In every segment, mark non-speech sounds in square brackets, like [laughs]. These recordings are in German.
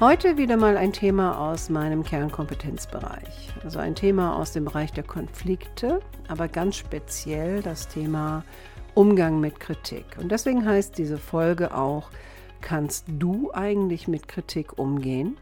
Heute wieder mal ein Thema aus meinem Kernkompetenzbereich. Also ein Thema aus dem Bereich der Konflikte, aber ganz speziell das Thema Umgang mit Kritik. Und deswegen heißt diese Folge auch, kannst du eigentlich mit Kritik umgehen?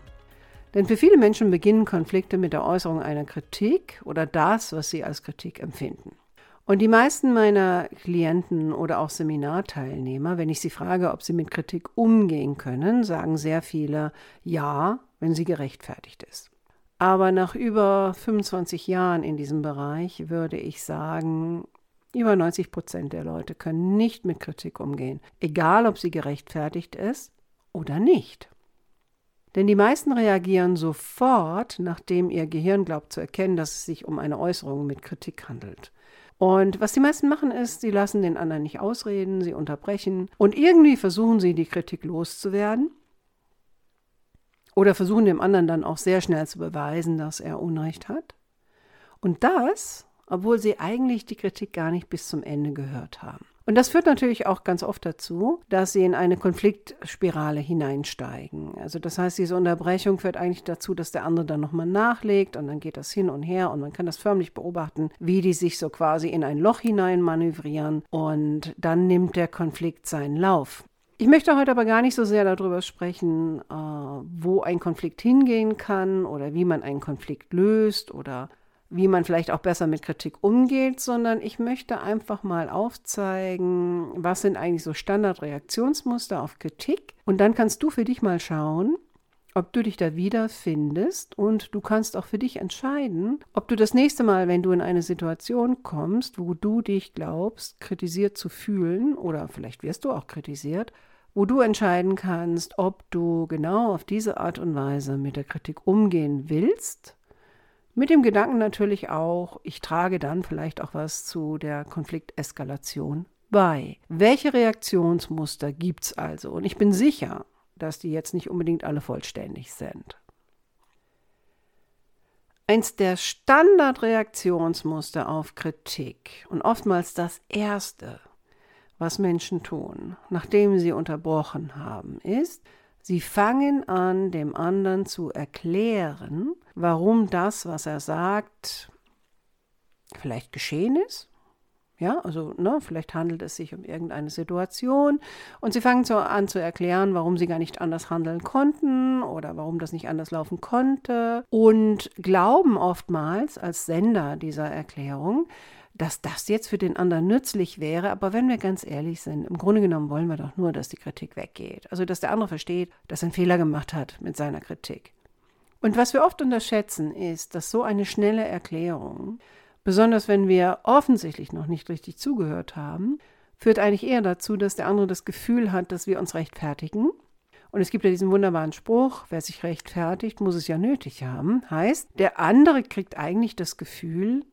Denn für viele Menschen beginnen Konflikte mit der Äußerung einer Kritik oder das, was sie als Kritik empfinden. Und die meisten meiner Klienten oder auch Seminarteilnehmer, wenn ich sie frage, ob sie mit Kritik umgehen können, sagen sehr viele ja, wenn sie gerechtfertigt ist. Aber nach über 25 Jahren in diesem Bereich würde ich sagen, über 90 Prozent der Leute können nicht mit Kritik umgehen, egal ob sie gerechtfertigt ist oder nicht. Denn die meisten reagieren sofort, nachdem ihr Gehirn glaubt zu erkennen, dass es sich um eine Äußerung mit Kritik handelt. Und was die meisten machen ist, sie lassen den anderen nicht ausreden, sie unterbrechen und irgendwie versuchen sie, die Kritik loszuwerden. Oder versuchen dem anderen dann auch sehr schnell zu beweisen, dass er Unrecht hat. Und das, obwohl sie eigentlich die Kritik gar nicht bis zum Ende gehört haben. Und das führt natürlich auch ganz oft dazu, dass sie in eine Konfliktspirale hineinsteigen. Also das heißt, diese Unterbrechung führt eigentlich dazu, dass der andere dann nochmal nachlegt und dann geht das hin und her und man kann das förmlich beobachten, wie die sich so quasi in ein Loch hinein manövrieren und dann nimmt der Konflikt seinen Lauf. Ich möchte heute aber gar nicht so sehr darüber sprechen, äh, wo ein Konflikt hingehen kann oder wie man einen Konflikt löst oder wie man vielleicht auch besser mit Kritik umgeht, sondern ich möchte einfach mal aufzeigen, was sind eigentlich so Standardreaktionsmuster auf Kritik. Und dann kannst du für dich mal schauen, ob du dich da wiederfindest und du kannst auch für dich entscheiden, ob du das nächste Mal, wenn du in eine Situation kommst, wo du dich glaubst, kritisiert zu fühlen oder vielleicht wirst du auch kritisiert, wo du entscheiden kannst, ob du genau auf diese Art und Weise mit der Kritik umgehen willst mit dem Gedanken natürlich auch, ich trage dann vielleicht auch was zu der Konflikteskalation bei. Welche Reaktionsmuster gibt es also? Und ich bin sicher, dass die jetzt nicht unbedingt alle vollständig sind. Eins der Standardreaktionsmuster auf Kritik und oftmals das erste, was Menschen tun, nachdem sie unterbrochen haben, ist, Sie fangen an, dem anderen zu erklären, warum das, was er sagt, vielleicht geschehen ist. Ja, also ne, vielleicht handelt es sich um irgendeine Situation und sie fangen so an zu erklären, warum sie gar nicht anders handeln konnten oder warum das nicht anders laufen konnte und glauben oftmals als Sender dieser Erklärung, dass das jetzt für den anderen nützlich wäre. Aber wenn wir ganz ehrlich sind, im Grunde genommen wollen wir doch nur, dass die Kritik weggeht. Also, dass der andere versteht, dass er einen Fehler gemacht hat mit seiner Kritik. Und was wir oft unterschätzen, ist, dass so eine schnelle Erklärung, besonders wenn wir offensichtlich noch nicht richtig zugehört haben, führt eigentlich eher dazu, dass der andere das Gefühl hat, dass wir uns rechtfertigen. Und es gibt ja diesen wunderbaren Spruch, wer sich rechtfertigt, muss es ja nötig haben. Heißt, der andere kriegt eigentlich das Gefühl,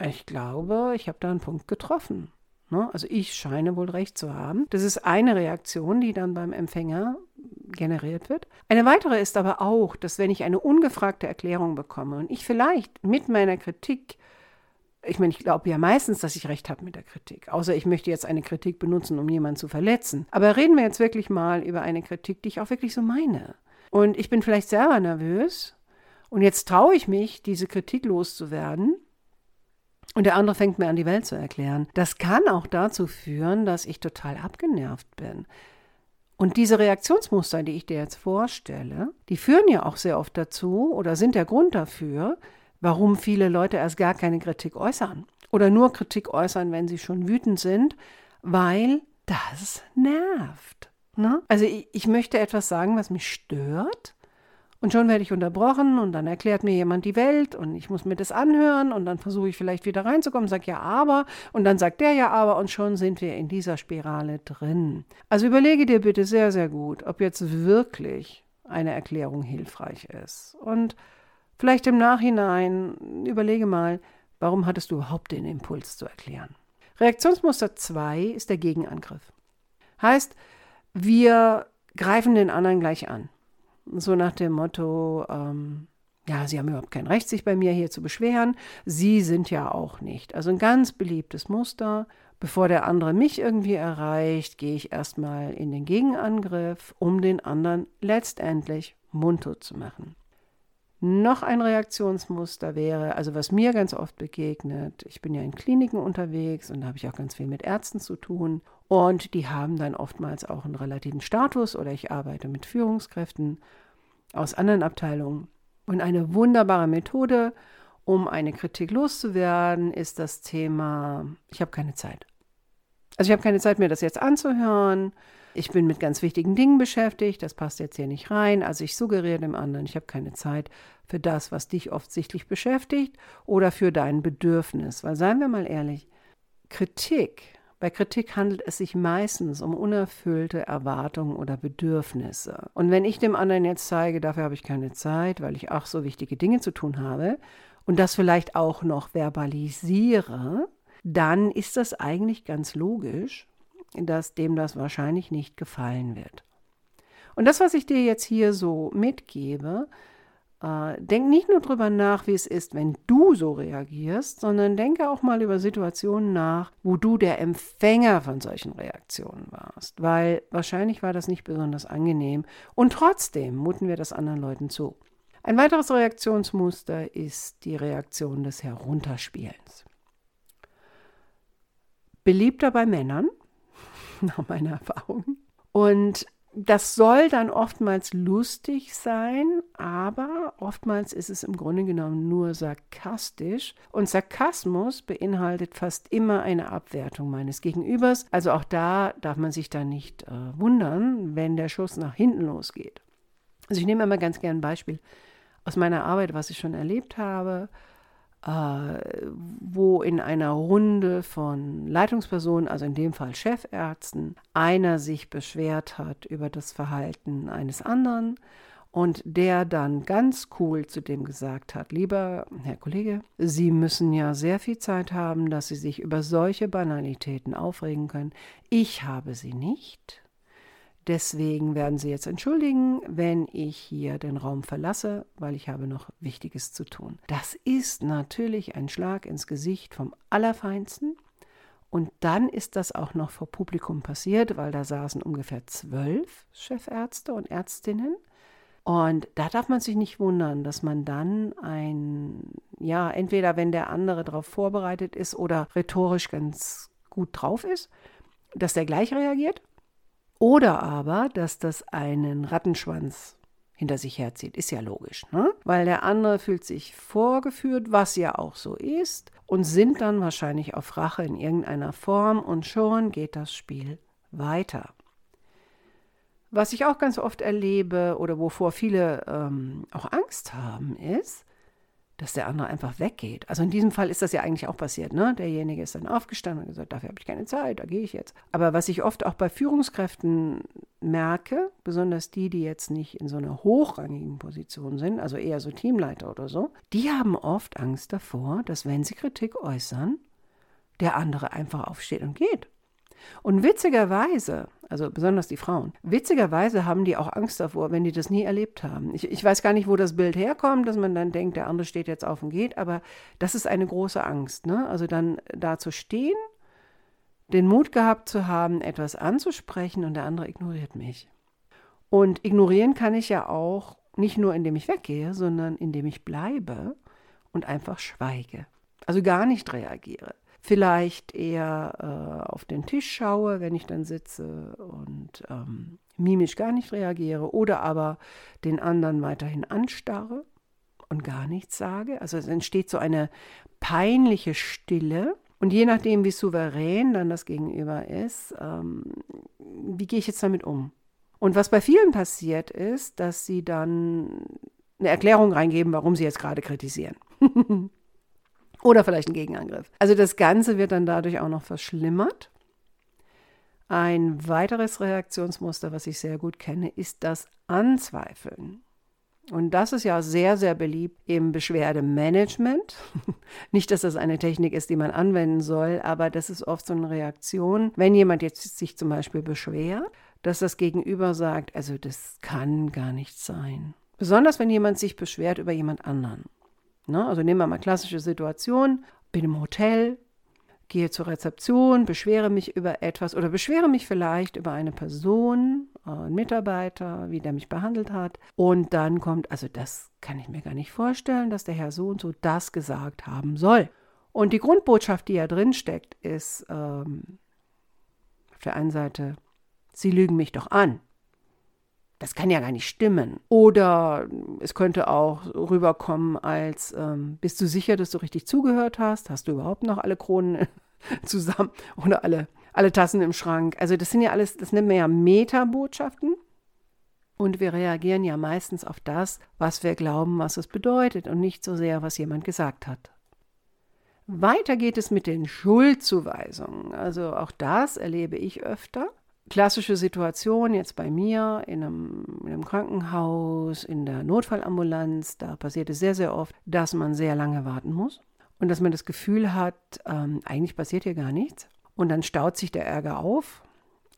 ich glaube, ich habe da einen Punkt getroffen. Ne? Also ich scheine wohl recht zu haben. Das ist eine Reaktion, die dann beim Empfänger generiert wird. Eine weitere ist aber auch, dass wenn ich eine ungefragte Erklärung bekomme und ich vielleicht mit meiner Kritik ich meine, ich glaube ja meistens, dass ich recht habe mit der Kritik. Außer ich möchte jetzt eine Kritik benutzen, um jemanden zu verletzen. Aber reden wir jetzt wirklich mal über eine Kritik, die ich auch wirklich so meine. Und ich bin vielleicht selber nervös und jetzt traue ich mich, diese Kritik loszuwerden und der andere fängt mir an, die Welt zu erklären. Das kann auch dazu führen, dass ich total abgenervt bin. Und diese Reaktionsmuster, die ich dir jetzt vorstelle, die führen ja auch sehr oft dazu oder sind der Grund dafür, warum viele Leute erst gar keine Kritik äußern. Oder nur Kritik äußern, wenn sie schon wütend sind, weil das nervt. Ne? Also ich, ich möchte etwas sagen, was mich stört. Und schon werde ich unterbrochen und dann erklärt mir jemand die Welt und ich muss mir das anhören und dann versuche ich vielleicht wieder reinzukommen, sage ja aber und dann sagt der ja aber und schon sind wir in dieser Spirale drin. Also überlege dir bitte sehr, sehr gut, ob jetzt wirklich eine Erklärung hilfreich ist. Und vielleicht im Nachhinein überlege mal, warum hattest du überhaupt den Impuls zu erklären? Reaktionsmuster 2 ist der Gegenangriff. Heißt, wir greifen den anderen gleich an. So nach dem Motto, ähm, ja, Sie haben überhaupt kein Recht, sich bei mir hier zu beschweren. Sie sind ja auch nicht. Also ein ganz beliebtes Muster. Bevor der andere mich irgendwie erreicht, gehe ich erstmal in den Gegenangriff, um den anderen letztendlich mundtot zu machen. Noch ein Reaktionsmuster wäre, also was mir ganz oft begegnet, ich bin ja in Kliniken unterwegs und da habe ich auch ganz viel mit Ärzten zu tun und die haben dann oftmals auch einen relativen Status oder ich arbeite mit Führungskräften aus anderen Abteilungen. Und eine wunderbare Methode, um eine Kritik loszuwerden, ist das Thema, ich habe keine Zeit. Also ich habe keine Zeit, mir das jetzt anzuhören. Ich bin mit ganz wichtigen Dingen beschäftigt, das passt jetzt hier nicht rein. Also ich suggeriere dem anderen, ich habe keine Zeit für das, was dich offensichtlich beschäftigt oder für dein Bedürfnis. Weil seien wir mal ehrlich, Kritik, bei Kritik handelt es sich meistens um unerfüllte Erwartungen oder Bedürfnisse. Und wenn ich dem anderen jetzt zeige, dafür habe ich keine Zeit, weil ich auch so wichtige Dinge zu tun habe und das vielleicht auch noch verbalisiere, dann ist das eigentlich ganz logisch, dass dem das wahrscheinlich nicht gefallen wird. Und das, was ich dir jetzt hier so mitgebe, äh, denk nicht nur darüber nach, wie es ist, wenn du so reagierst, sondern denke auch mal über Situationen nach, wo du der Empfänger von solchen Reaktionen warst, weil wahrscheinlich war das nicht besonders angenehm und trotzdem muten wir das anderen Leuten zu. Ein weiteres Reaktionsmuster ist die Reaktion des Herunterspielens. Beliebter bei Männern, [laughs] nach meiner Erfahrung. Und das soll dann oftmals lustig sein, aber oftmals ist es im Grunde genommen nur sarkastisch. Und Sarkasmus beinhaltet fast immer eine Abwertung meines Gegenübers. Also auch da darf man sich dann nicht äh, wundern, wenn der Schuss nach hinten losgeht. Also ich nehme immer ganz gerne ein Beispiel aus meiner Arbeit, was ich schon erlebt habe wo in einer Runde von Leitungspersonen, also in dem Fall Chefärzten, einer sich beschwert hat über das Verhalten eines anderen und der dann ganz cool zu dem gesagt hat, lieber Herr Kollege, Sie müssen ja sehr viel Zeit haben, dass Sie sich über solche Banalitäten aufregen können. Ich habe sie nicht. Deswegen werden Sie jetzt entschuldigen, wenn ich hier den Raum verlasse, weil ich habe noch Wichtiges zu tun. Das ist natürlich ein Schlag ins Gesicht vom Allerfeinsten. Und dann ist das auch noch vor Publikum passiert, weil da saßen ungefähr zwölf Chefärzte und Ärztinnen. Und da darf man sich nicht wundern, dass man dann ein, ja, entweder wenn der andere darauf vorbereitet ist oder rhetorisch ganz gut drauf ist, dass der gleich reagiert oder aber, dass das einen Rattenschwanz hinter sich herzieht. Ist ja logisch, ne? Weil der andere fühlt sich vorgeführt, was ja auch so ist, und sind dann wahrscheinlich auf Rache in irgendeiner Form und schon geht das Spiel weiter. Was ich auch ganz oft erlebe oder wovor viele ähm, auch Angst haben, ist, dass der andere einfach weggeht. Also in diesem Fall ist das ja eigentlich auch passiert. Ne? Derjenige ist dann aufgestanden und gesagt, dafür habe ich keine Zeit, da gehe ich jetzt. Aber was ich oft auch bei Führungskräften merke, besonders die, die jetzt nicht in so einer hochrangigen Position sind, also eher so Teamleiter oder so, die haben oft Angst davor, dass wenn sie Kritik äußern, der andere einfach aufsteht und geht. Und witzigerweise, also besonders die Frauen, witzigerweise haben die auch Angst davor, wenn die das nie erlebt haben. Ich, ich weiß gar nicht, wo das Bild herkommt, dass man dann denkt, der andere steht jetzt auf und geht, aber das ist eine große Angst. Ne? Also dann da zu stehen, den Mut gehabt zu haben, etwas anzusprechen und der andere ignoriert mich. Und ignorieren kann ich ja auch nicht nur, indem ich weggehe, sondern indem ich bleibe und einfach schweige. Also gar nicht reagiere vielleicht eher äh, auf den Tisch schaue, wenn ich dann sitze und ähm, mimisch gar nicht reagiere oder aber den anderen weiterhin anstarre und gar nichts sage. Also es entsteht so eine peinliche Stille. Und je nachdem, wie souverän dann das Gegenüber ist, ähm, wie gehe ich jetzt damit um? Und was bei vielen passiert ist, dass sie dann eine Erklärung reingeben, warum sie jetzt gerade kritisieren. [laughs] Oder vielleicht ein Gegenangriff. Also das Ganze wird dann dadurch auch noch verschlimmert. Ein weiteres Reaktionsmuster, was ich sehr gut kenne, ist das Anzweifeln. Und das ist ja sehr, sehr beliebt im Beschwerdemanagement. [laughs] Nicht, dass das eine Technik ist, die man anwenden soll, aber das ist oft so eine Reaktion, wenn jemand jetzt sich zum Beispiel beschwert, dass das Gegenüber sagt, also das kann gar nicht sein. Besonders wenn jemand sich beschwert über jemand anderen. Ne? Also nehmen wir mal klassische Situation, bin im Hotel, gehe zur Rezeption, beschwere mich über etwas oder beschwere mich vielleicht über eine Person, äh, einen Mitarbeiter, wie der mich behandelt hat. Und dann kommt, also das kann ich mir gar nicht vorstellen, dass der Herr so und so das gesagt haben soll. Und die Grundbotschaft, die ja drin steckt, ist ähm, auf der einen Seite, Sie lügen mich doch an. Das kann ja gar nicht stimmen. Oder es könnte auch rüberkommen als, ähm, bist du sicher, dass du richtig zugehört hast? Hast du überhaupt noch alle Kronen [laughs] zusammen oder alle, alle Tassen im Schrank? Also das sind ja alles, das nennt man ja Metabotschaften. Und wir reagieren ja meistens auf das, was wir glauben, was es bedeutet und nicht so sehr, was jemand gesagt hat. Weiter geht es mit den Schuldzuweisungen. Also auch das erlebe ich öfter klassische Situation jetzt bei mir in einem, in einem, Krankenhaus, in der Notfallambulanz, da passiert es sehr, sehr oft, dass man sehr lange warten muss und dass man das Gefühl hat, ähm, eigentlich passiert hier gar nichts. Und dann staut sich der Ärger auf.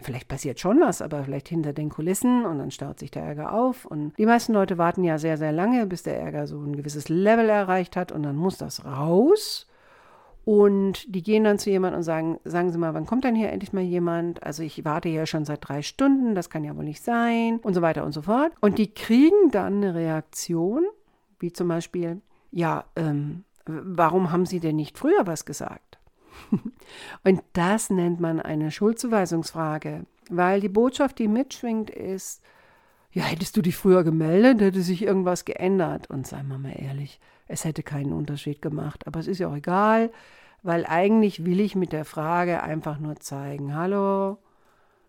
Vielleicht passiert schon was, aber vielleicht hinter den Kulissen und dann staut sich der Ärger auf. Und die meisten Leute warten ja sehr, sehr lange, bis der Ärger so ein gewisses Level erreicht hat und dann muss das raus. Und die gehen dann zu jemandem und sagen, sagen Sie mal, wann kommt denn hier endlich mal jemand? Also ich warte hier schon seit drei Stunden, das kann ja wohl nicht sein und so weiter und so fort. Und die kriegen dann eine Reaktion, wie zum Beispiel, ja, ähm, warum haben Sie denn nicht früher was gesagt? [laughs] und das nennt man eine Schuldzuweisungsfrage, weil die Botschaft, die mitschwingt, ist, ja, hättest du dich früher gemeldet, hätte sich irgendwas geändert. Und seien wir mal ehrlich, es hätte keinen Unterschied gemacht. Aber es ist ja auch egal, weil eigentlich will ich mit der Frage einfach nur zeigen, hallo,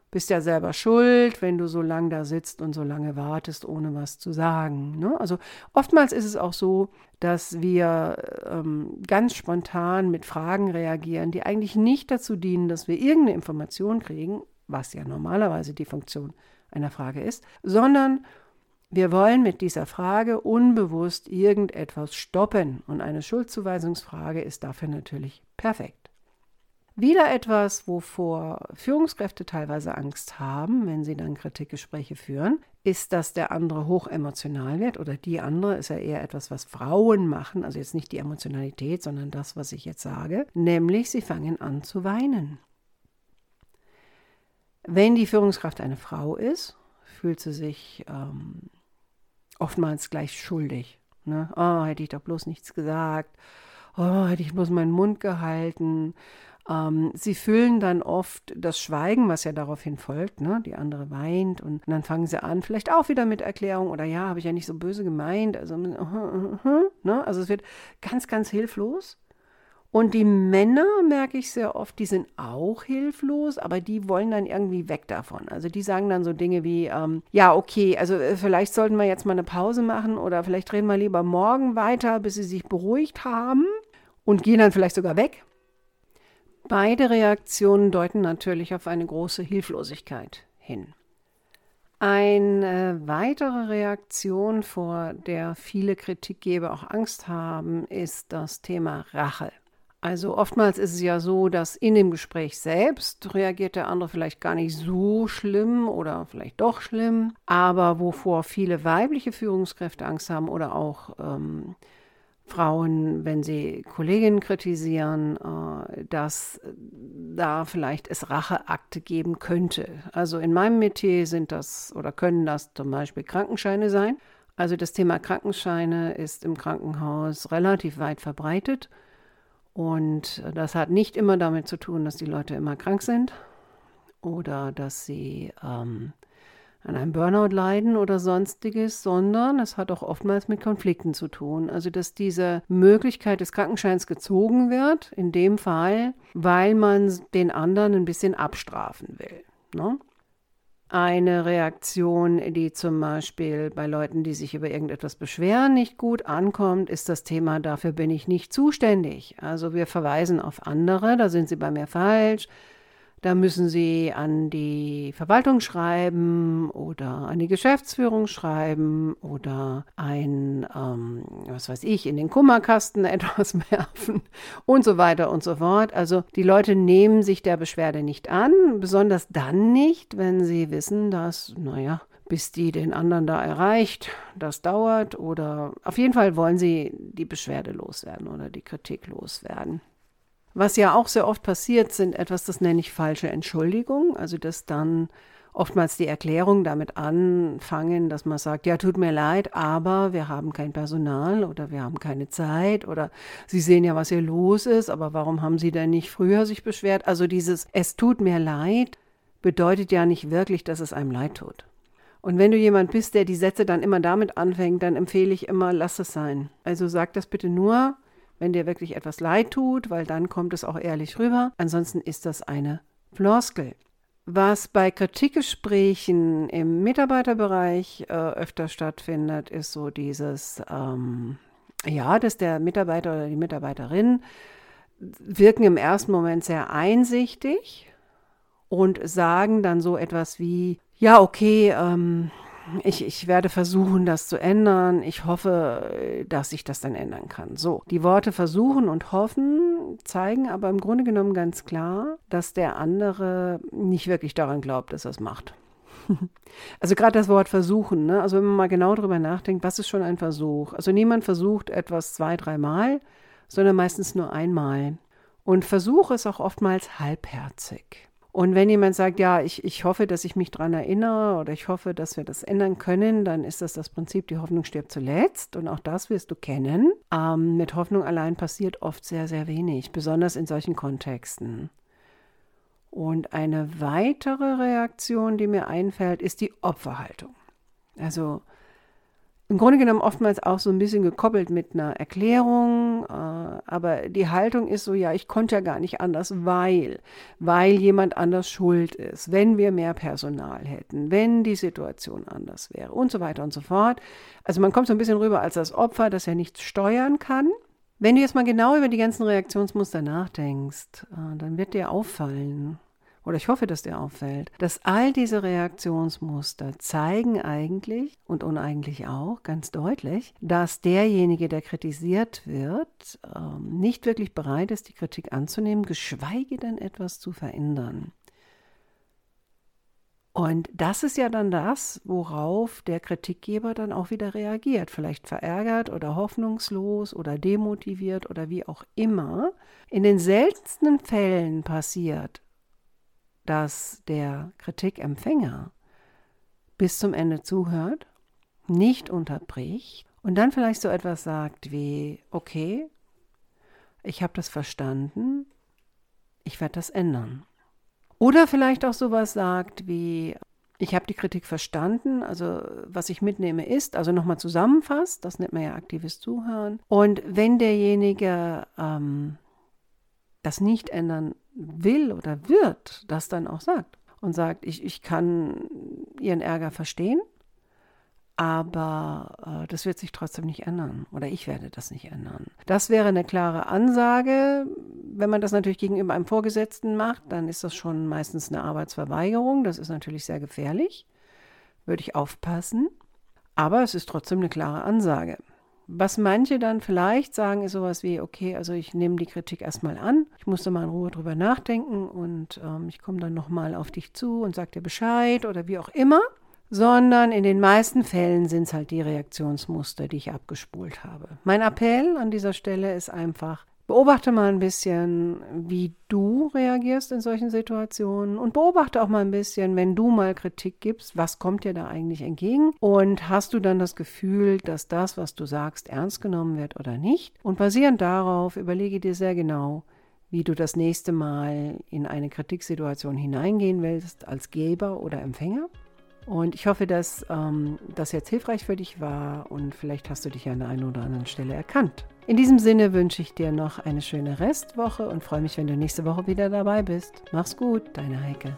bist ja selber schuld, wenn du so lange da sitzt und so lange wartest, ohne was zu sagen. Ne? Also oftmals ist es auch so, dass wir ähm, ganz spontan mit Fragen reagieren, die eigentlich nicht dazu dienen, dass wir irgendeine Information kriegen, was ja normalerweise die Funktion einer Frage ist, sondern wir wollen mit dieser Frage unbewusst irgendetwas stoppen und eine Schuldzuweisungsfrage ist dafür natürlich perfekt. Wieder etwas, wovor Führungskräfte teilweise Angst haben, wenn sie dann Kritikgespräche führen, ist, dass der andere hochemotional wird oder die andere ist ja eher etwas, was Frauen machen, also jetzt nicht die Emotionalität, sondern das, was ich jetzt sage, nämlich sie fangen an zu weinen. Wenn die Führungskraft eine Frau ist, fühlt sie sich ähm, oftmals gleich schuldig. Ne? Oh, hätte ich doch bloß nichts gesagt. Oh, hätte ich bloß meinen Mund gehalten. Ähm, sie füllen dann oft das Schweigen, was ja daraufhin folgt. Ne? Die andere weint und, dann fangen sie an, vielleicht auch wieder mit Erklärung oder ja, habe ich ja nicht so böse gemeint. Also, [laughs] ne? also es wird ganz, ganz hilflos. Und die Männer, merke ich sehr oft, die sind auch hilflos, aber die wollen dann irgendwie weg davon. Also die sagen dann so Dinge wie, ähm, ja, okay, also äh, vielleicht sollten wir jetzt mal eine Pause machen oder vielleicht reden wir lieber morgen weiter, bis sie sich beruhigt haben und gehen dann vielleicht sogar weg. Beide Reaktionen deuten natürlich auf eine große Hilflosigkeit hin. Eine weitere Reaktion, vor der viele Kritikgeber auch Angst haben, ist das Thema Rache. Also oftmals ist es ja so, dass in dem Gespräch selbst reagiert der andere vielleicht gar nicht so schlimm oder vielleicht doch schlimm, aber wovor viele weibliche Führungskräfte Angst haben oder auch ähm, Frauen, wenn sie Kolleginnen kritisieren, äh, dass da vielleicht es Racheakte geben könnte. Also in meinem Metier sind das oder können das zum Beispiel Krankenscheine sein. Also das Thema Krankenscheine ist im Krankenhaus relativ weit verbreitet. Und das hat nicht immer damit zu tun, dass die Leute immer krank sind oder dass sie ähm, an einem Burnout leiden oder sonstiges, sondern es hat auch oftmals mit Konflikten zu tun. Also dass diese Möglichkeit des Krankenscheins gezogen wird, in dem Fall, weil man den anderen ein bisschen abstrafen will. Ne? Eine Reaktion, die zum Beispiel bei Leuten, die sich über irgendetwas beschweren, nicht gut ankommt, ist das Thema, dafür bin ich nicht zuständig. Also wir verweisen auf andere, da sind sie bei mir falsch. Da müssen Sie an die Verwaltung schreiben oder an die Geschäftsführung schreiben oder ein, ähm, was weiß ich, in den Kummerkasten [laughs] etwas werfen und so weiter und so fort. Also die Leute nehmen sich der Beschwerde nicht an, besonders dann nicht, wenn sie wissen, dass, naja, bis die den anderen da erreicht. Das dauert oder auf jeden Fall wollen sie die Beschwerde loswerden oder die Kritik loswerden. Was ja auch sehr oft passiert, sind etwas, das nenne ich falsche Entschuldigung, also dass dann oftmals die Erklärungen damit anfangen, dass man sagt, ja, tut mir leid, aber wir haben kein Personal oder wir haben keine Zeit oder Sie sehen ja, was hier los ist, aber warum haben Sie denn nicht früher sich beschwert? Also dieses Es tut mir leid bedeutet ja nicht wirklich, dass es einem leid tut. Und wenn du jemand bist, der die Sätze dann immer damit anfängt, dann empfehle ich immer, lass es sein. Also sag das bitte nur, wenn dir wirklich etwas leid tut, weil dann kommt es auch ehrlich rüber. Ansonsten ist das eine Floskel. Was bei Kritikgesprächen im Mitarbeiterbereich äh, öfter stattfindet, ist so dieses, ähm, ja, dass der Mitarbeiter oder die Mitarbeiterin wirken im ersten Moment sehr einsichtig und sagen dann so etwas wie, ja, okay, ähm, ich, ich werde versuchen, das zu ändern. Ich hoffe, dass ich das dann ändern kann. So, die Worte versuchen und hoffen zeigen aber im Grunde genommen ganz klar, dass der andere nicht wirklich daran glaubt, dass er es macht. [laughs] Also gerade das Wort versuchen, ne? also wenn man mal genau darüber nachdenkt, was ist schon ein Versuch? Also niemand versucht etwas zwei, dreimal, sondern meistens nur einmal. Und Versuch ist auch oftmals halbherzig. Und wenn jemand sagt, ja, ich, ich hoffe, dass ich mich daran erinnere oder ich hoffe, dass wir das ändern können, dann ist das das Prinzip, die Hoffnung stirbt zuletzt. Und auch das wirst du kennen. Ähm, mit Hoffnung allein passiert oft sehr, sehr wenig, besonders in solchen Kontexten. Und eine weitere Reaktion, die mir einfällt, ist die Opferhaltung. Also im Grunde genommen oftmals auch so ein bisschen gekoppelt mit einer Erklärung, äh, aber die Haltung ist so, ja, ich konnte ja gar nicht anders, weil, weil jemand anders schuld ist, wenn wir mehr Personal hätten, wenn die Situation anders wäre und so weiter und so fort. Also man kommt so ein bisschen rüber als das Opfer, das ja nichts steuern kann. Wenn du jetzt mal genau über die ganzen Reaktionsmuster nachdenkst, äh, dann wird dir auffallen, oder ich hoffe, dass dir auffällt, dass all diese Reaktionsmuster zeigen eigentlich und uneigentlich auch ganz deutlich, dass derjenige, der kritisiert wird, ähm, nicht wirklich bereit ist, die Kritik anzunehmen, geschweige denn etwas zu verändern. Und das ist ja dann das, worauf der Kritikgeber dann auch wieder reagiert. Vielleicht verärgert oder hoffnungslos oder demotiviert oder wie auch immer. In den seltensten Fällen passiert, dass der Kritikempfänger bis zum Ende zuhört, nicht unterbricht und dann vielleicht so etwas sagt wie, okay, ich habe das verstanden, ich werde das ändern. Oder vielleicht auch sowas sagt wie, ich habe die Kritik verstanden, also was ich mitnehme ist, also nochmal zusammenfasst, das nennt man ja aktives Zuhören. Und wenn derjenige ähm, das nicht ändern will oder wird, das dann auch sagt und sagt, ich, ich kann ihren Ärger verstehen, aber äh, das wird sich trotzdem nicht ändern oder ich werde das nicht ändern. Das wäre eine klare Ansage. Wenn man das natürlich gegenüber einem Vorgesetzten macht, dann ist das schon meistens eine Arbeitsverweigerung. Das ist natürlich sehr gefährlich. Würde ich aufpassen. Aber es ist trotzdem eine klare Ansage. Was manche dann vielleicht sagen, ist sowas wie, okay, also ich nehme die Kritik erstmal an, ich musste mal in Ruhe drüber nachdenken und ähm, ich komme dann nochmal auf dich zu und sag dir Bescheid oder wie auch immer. Sondern in den meisten Fällen sind es halt die Reaktionsmuster, die ich abgespult habe. Mein Appell an dieser Stelle ist einfach, Beobachte mal ein bisschen, wie du reagierst in solchen Situationen und beobachte auch mal ein bisschen, wenn du mal Kritik gibst, was kommt dir da eigentlich entgegen und hast du dann das Gefühl, dass das, was du sagst, ernst genommen wird oder nicht. Und basierend darauf überlege dir sehr genau, wie du das nächste Mal in eine Kritiksituation hineingehen willst, als Geber oder Empfänger. Und ich hoffe, dass ähm, das jetzt hilfreich für dich war und vielleicht hast du dich an der einen oder anderen Stelle erkannt. In diesem Sinne wünsche ich dir noch eine schöne Restwoche und freue mich, wenn du nächste Woche wieder dabei bist. Mach's gut, deine Heike.